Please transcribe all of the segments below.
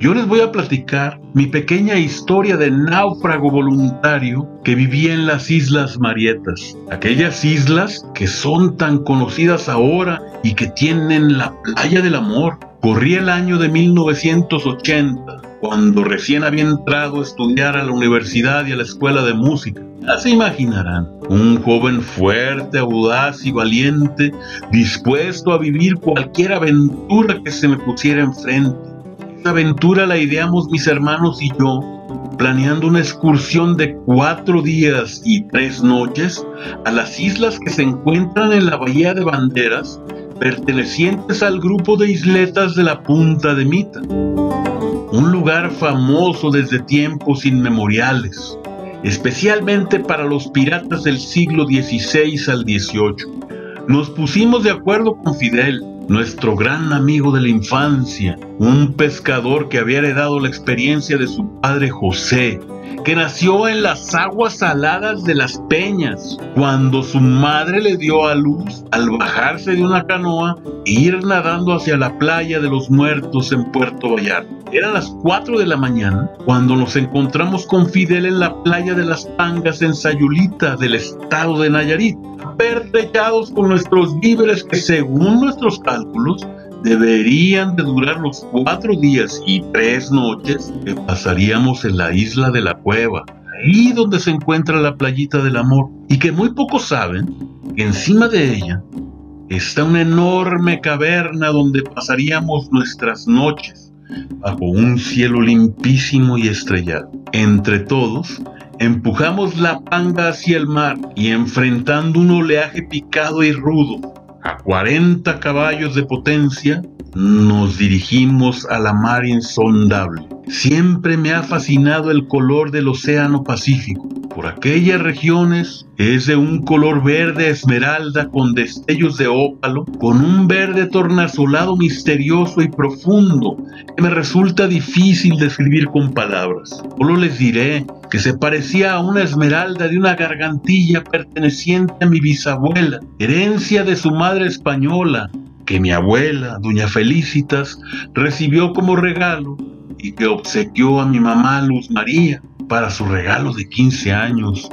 yo les voy a platicar mi pequeña historia de náufrago voluntario que vivía en las Islas Marietas. Aquellas islas que son tan conocidas ahora y que tienen la playa del amor. Corría el año de 1980, cuando recién había entrado a estudiar a la universidad y a la escuela de música. Ya se imaginarán, un joven fuerte, audaz y valiente, dispuesto a vivir cualquier aventura que se me pusiera enfrente esta aventura la ideamos mis hermanos y yo, planeando una excursión de cuatro días y tres noches a las islas que se encuentran en la Bahía de Banderas, pertenecientes al grupo de isletas de la Punta de Mita. Un lugar famoso desde tiempos inmemoriales, especialmente para los piratas del siglo XVI al XVIII. Nos pusimos de acuerdo con Fidel, nuestro gran amigo de la infancia, un pescador que había heredado la experiencia de su padre José, que nació en las aguas saladas de las peñas, cuando su madre le dio a luz al bajarse de una canoa e ir nadando hacia la playa de los muertos en Puerto Vallarta. Eran las 4 de la mañana cuando nos encontramos con Fidel en la playa de las Pangas en Sayulita del estado de Nayarit pertrechados con nuestros víveres que según nuestros cálculos deberían de durar los cuatro días y tres noches que pasaríamos en la isla de la cueva, ahí donde se encuentra la playita del amor, y que muy pocos saben que encima de ella está una enorme caverna donde pasaríamos nuestras noches bajo un cielo limpísimo y estrellado. Entre todos, Empujamos la panga hacia el mar y enfrentando un oleaje picado y rudo, a 40 caballos de potencia, nos dirigimos a la mar insondable. Siempre me ha fascinado el color del Océano Pacífico. Por aquellas regiones es de un color verde esmeralda con destellos de ópalo, con un verde tornasolado misterioso y profundo que me resulta difícil describir con palabras. Solo les diré que se parecía a una esmeralda de una gargantilla perteneciente a mi bisabuela, herencia de su madre española, que mi abuela, doña Felicitas, recibió como regalo y que obsequió a mi mamá Luz María para su regalo de 15 años.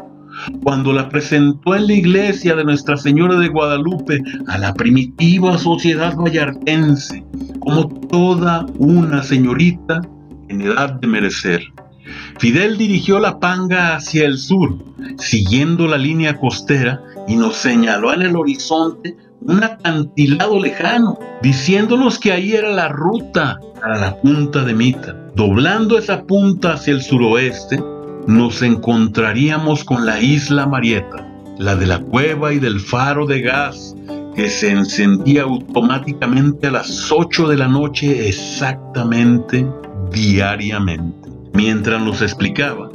Cuando la presentó en la iglesia de Nuestra Señora de Guadalupe a la primitiva sociedad vallartense, como toda una señorita en edad de merecer. Fidel dirigió la panga hacia el sur, siguiendo la línea costera, y nos señaló en el horizonte un acantilado lejano, diciéndonos que ahí era la ruta para la punta de Mita. Doblando esa punta hacia el suroeste, nos encontraríamos con la isla Marieta, la de la cueva y del faro de gas que se encendía automáticamente a las 8 de la noche exactamente diariamente. Mientras nos explicaba,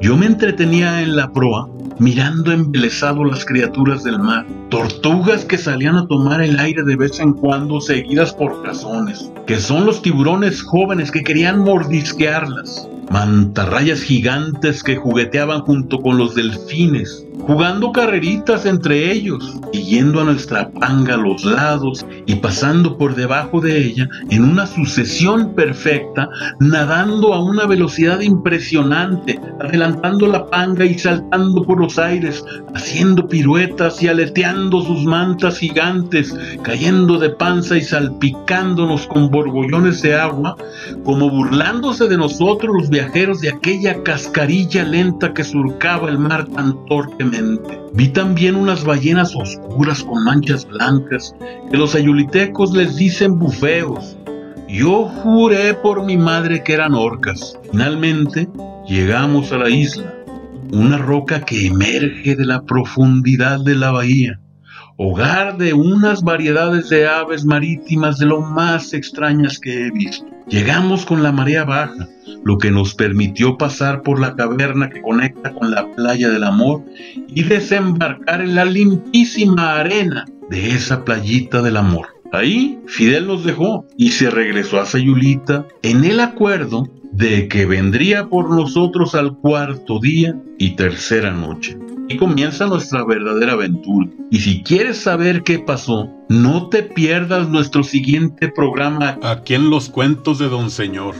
yo me entretenía en la proa mirando embelesado las criaturas del mar, tortugas que salían a tomar el aire de vez en cuando seguidas por cazones, que son los tiburones jóvenes que querían mordisquearlas, mantarrayas gigantes que jugueteaban junto con los delfines, jugando carreritas entre ellos, yendo a nuestra panga a los lados y pasando por debajo de ella en una sucesión perfecta, nadando a una velocidad impresionante, adelantando la panga y saltando por los aires, haciendo piruetas y aleteando sus mantas gigantes, cayendo de panza y salpicándonos con borbollones de agua, como burlándose de nosotros los viajeros de aquella cascarilla lenta que surcaba el mar tan torpemente Vi también unas ballenas oscuras con manchas blancas, que los ayulitecos les dicen bufeos. Yo juré por mi madre que eran orcas. Finalmente llegamos a la isla, una roca que emerge de la profundidad de la bahía, hogar de unas variedades de aves marítimas de lo más extrañas que he visto. Llegamos con la marea baja, lo que nos permitió pasar por la caverna que conecta con la playa del amor y desembarcar en la limpísima arena de esa playita del amor. Ahí Fidel nos dejó y se regresó a Sayulita en el acuerdo de que vendría por nosotros al cuarto día y tercera noche. Y comienza nuestra verdadera aventura. Y si quieres saber qué pasó, no te pierdas nuestro siguiente programa aquí en los cuentos de Don Señor.